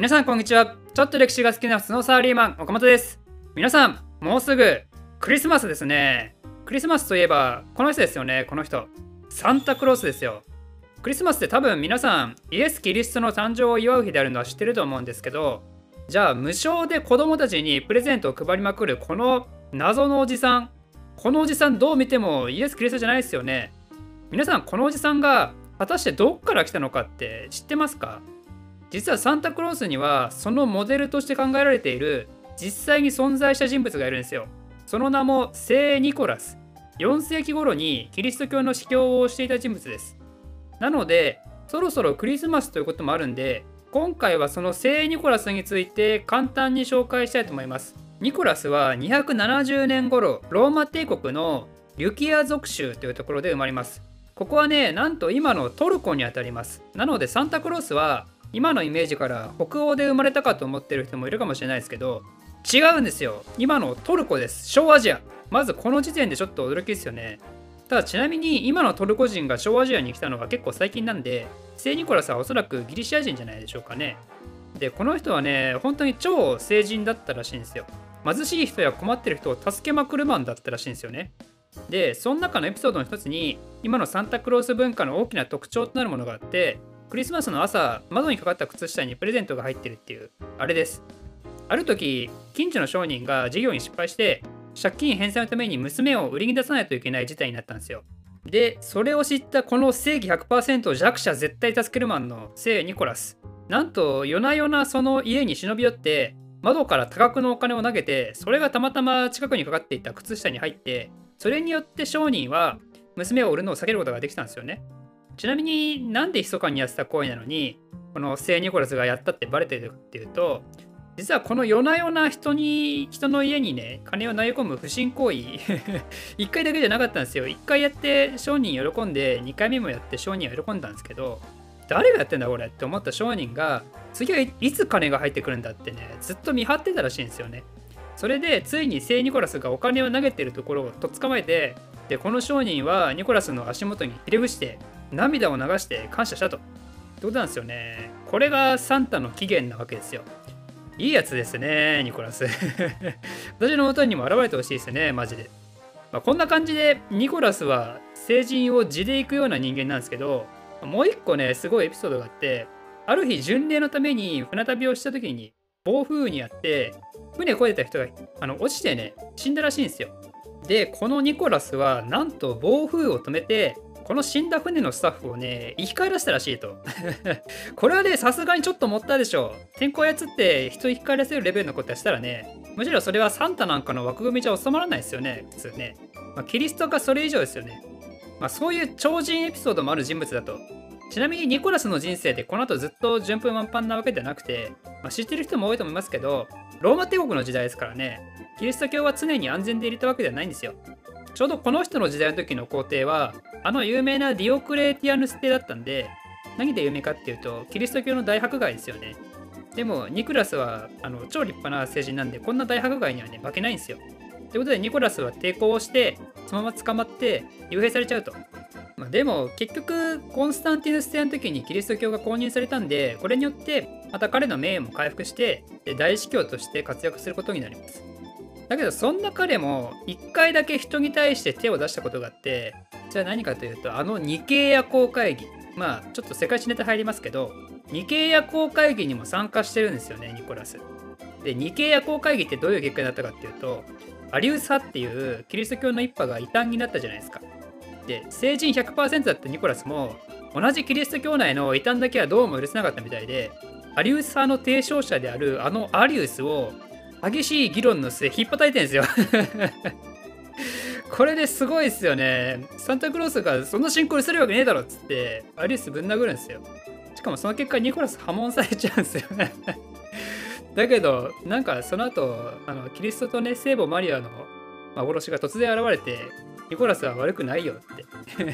皆さんこんにちは。ちょっと歴史が好きな普通のサラリーマン岡本です。皆さんもうすぐクリスマスですね。クリスマスといえばこの人ですよね。この人。サンタクロースですよ。クリスマスって多分皆さんイエス・キリストの誕生を祝う日であるのは知ってると思うんですけどじゃあ無償で子供たちにプレゼントを配りまくるこの謎のおじさん。このおじさんどう見てもイエス・キリストじゃないですよね。皆さんこのおじさんが果たしてどっから来たのかって知ってますか？実はサンタクロースにはそのモデルとして考えられている実際に存在した人物がいるんですよ。その名も聖ニコラス。4世紀頃にキリスト教の司教をしていた人物です。なのでそろそろクリスマスということもあるんで今回はその聖ニコラスについて簡単に紹介したいと思います。ニコラスは270年頃ローマ帝国のリュキア属州というところで生まれます。ここはねなんと今のトルコにあたります。なのでサンタクロースは今のイメージから北欧で生まれたかと思ってる人もいるかもしれないですけど違うんですよ。今のトルコです。小アジア。まずこの時点でちょっと驚きですよね。ただちなみに今のトルコ人が小アジアに来たのは結構最近なんで聖ニコラスはおそらくギリシア人じゃないでしょうかね。でこの人はね本当に超聖人だったらしいんですよ。貧しい人や困ってる人を助けまくるマンだったらしいんですよね。でその中のエピソードの一つに今のサンタクロース文化の大きな特徴となるものがあってクリスマスの朝窓にかかった靴下にプレゼントが入ってるっていうあれです。ある時近所の商人が事業に失敗して借金返済のために娘を売りに出さないといけない事態になったんですよ。でそれを知ったこの正義100%弱者絶対助けるマンの聖ニコラス。なんと夜な夜なその家に忍び寄って窓から多額のお金を投げてそれがたまたま近くにかかっていた靴下に入ってそれによって商人は娘を売るのを避けることができたんですよね。ちなみになんで密かにやってた行為なのにこの聖ニコラスがやったってバレてるっていうと実はこの夜な夜な人に人の家にね金を投げ込む不審行為 1回だけじゃなかったんですよ。1回やって商人喜んで2回目もやって商人は喜んだんですけど誰がやってんだこれって思った商人が次はいつ金が入ってくるんだってねずっと見張ってたらしいんですよね。それでついに聖ニコラスがお金を投げてるところをとっ捕まえてでこの商人はニコラスの足元にひれ伏して涙を流して感謝したと。ってことなんですよね。これがサンタの起源なわけですよ。いいやつですね、ニコラス。私の元にも現れてほしいですね、マジで。まあ、こんな感じで、ニコラスは成人を地で行くような人間なんですけど、もう一個ね、すごいエピソードがあって、ある日、巡礼のために船旅をした時に、暴風雨にあって、船越えた人があの落ちてね、死んだらしいんですよ。で、このニコラスは、なんと暴風を止めて、この死んだ船のスタッフをね、生き返らせたらしいと。これはね、さすがにちょっと持ったでしょう。天候操って人を生き返らせるレベルのことやしたらね、むしろそれはサンタなんかの枠組みじゃ収まらないですよね、普通ね。まあ、キリストがそれ以上ですよね。まあ、そういう超人エピソードもある人物だと。ちなみにニコラスの人生でこの後ずっと順風満帆なわけではなくて、まあ、知ってる人も多いと思いますけど、ローマ帝国の時代ですからね、キリスト教は常に安全で入れたわけではないんですよ。ちょうどこの人の時代の時の皇帝は、あの有名なディオクレーティアヌス帝だったんで、何で有名かっていうと、キリスト教の大迫害ですよね。でも、ニクラスはあの超立派な政治なんで、こんな大迫害にはね、負けないんですよ。ということで、ニコラスは抵抗をして、そのまま捕まって、幽閉されちゃうと。まあ、でも、結局、コンスタンティヌス帝の時にキリスト教が公認されたんで、これによって、また彼の名誉も回復して、大司教として活躍することになります。だけどそんな彼も1回だけ人に対して手を出したことがあってじゃあ何かというとあのニケイヤ公会議まあちょっと世界史ネタ入りますけどニケイヤ公会議にも参加してるんですよねニコラス。でニケイヤ公会議ってどういう結果になったかっていうとアリウス派っていうキリスト教の一派が異端になったじゃないですか。で成人100%だったニコラスも同じキリスト教内の異端だけはどうも許せなかったみたいでアリウス派の提唱者であるあのアリウスを激しい議論の末、引っ叩いてるんですよ これですごいですよね。サンタクロースがそんな進行にするわけねえだろっつって、アリスぶん殴るんですよ。しかもその結果、ニコラス破門されちゃうんですよね だけど、なんかその後、あのキリストとね、聖母マリアの幻が突然現れて、ニコラスは悪くないよって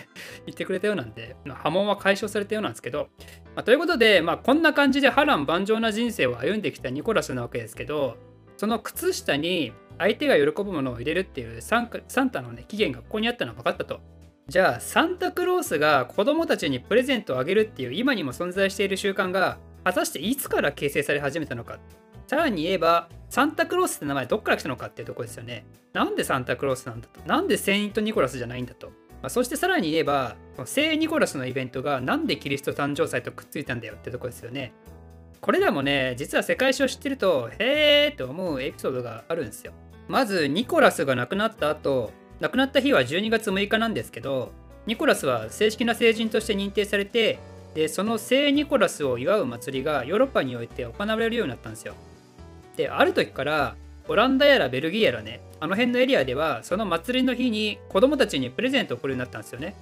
言ってくれたようなんで、波紋は解消されたようなんですけど、まあ、ということで、まあ、こんな感じで波乱万丈な人生を歩んできたニコラスなわけですけど、その靴下に相手が喜ぶものを入れるっていうサンサンタのね期限がここにあったのは分かったと。じゃあサンタクロースが子供たちにプレゼントをあげるっていう今にも存在している習慣が果たしていつから形成され始めたのか。さらに言えばサンタクロースって名前どっから来たのかっていうとこですよね。なんでサンタクロースなんだと？なんでセイント・ニコラスじゃないんだと、まあ、そしてさらに言えば聖ニコラスのイベントがなんでキリスト誕生祭とくっついたんだよってとこですよね。これらもね実は世界史を知ってるとへーって思うエピソードがあるんですよ。まずニコラスが亡くなった後亡くなった日は12月6日なんですけどニコラスは正式な成人として認定されてでその聖ニコラスを祝う祭りがヨーロッパにおいて行われるようになったんですよ。である時からオランダやらベルギーやらねあの辺のエリアではその祭りの日に子供たちにプレゼントを送るようになったんですよね。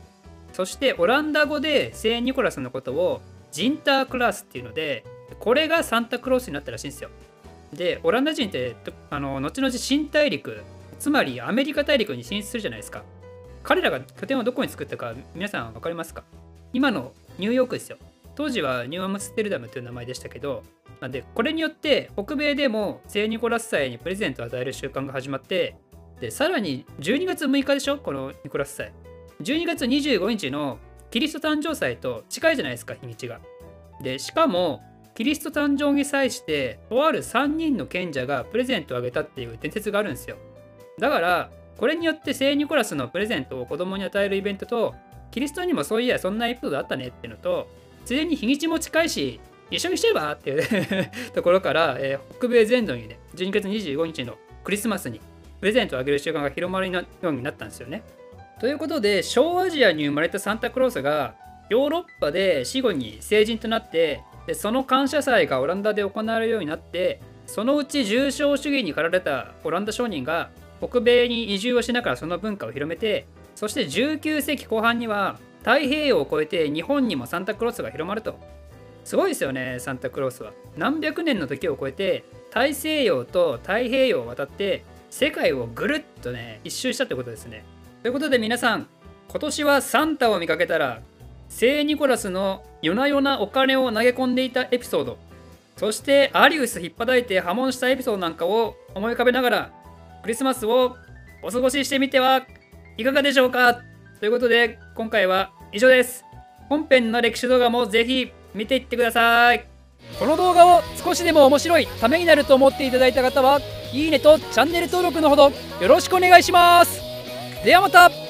そしてオランダ語で聖ニコラスのことをジンタークラスっていうのでこれがサンタクロースになったらしいんですよ。でオランダ人ってあの後々新大陸つまりアメリカ大陸に進出するじゃないですか。彼らが拠点をどこに作ったか皆さん分かりますか？今のニューヨークですよ。当時はニューアムステルダムという名前でしたけどでこれによって北米でも聖ニコラス祭にプレゼントを与える習慣が始まってでさらに12月6日でしょ？このニコラス祭。12月25日のキリスト誕生祭と近いじゃないですか日にちが。でしかもキリスト誕生に際してとある3人の賢者がプレゼントをあげたっていう伝説があるんですよだからこれによって聖ニコラスのプレゼントを子供に与えるイベントとキリストにもそういやそんなエピソードあったねっていうのとついでに日にちも近いし一緒にしちゃえばっていうところから、えー、北米全土にね12月25日のクリスマスにプレゼントをあげる習慣が広まるようになったんですよね。ということで小アジアに生まれたサンタクロースがヨーロッパで死後に成人となってでその感謝祭がオランダで行われるようになってそのうち重症主義に駆られたオランダ商人が北米に移住をしながらその文化を広めてそして19世紀後半には太平洋を越えて日本にもサンタクロースが広まると。すごいですよねサンタクロースは。何百年の時を超えて大西洋と太平洋を渡って世界をぐるっとね一周したってことですね。ということで皆さん今年はサンタを見かけたら聖ニコラスの夜な夜なお金を投げ込んでいたエピソード。そしてアリウス引っ張いて破門したエピソードなんかを思い浮かべながらクリスマスをお過ごししてみてはいかがでしょうか？ということで今回は以上です。本編の歴史動画もぜひ見ていってください。この動画を少しでも面白いためになると思っていただいた方はいいねとチャンネル登録のほどよろしくお願いします。ではまた。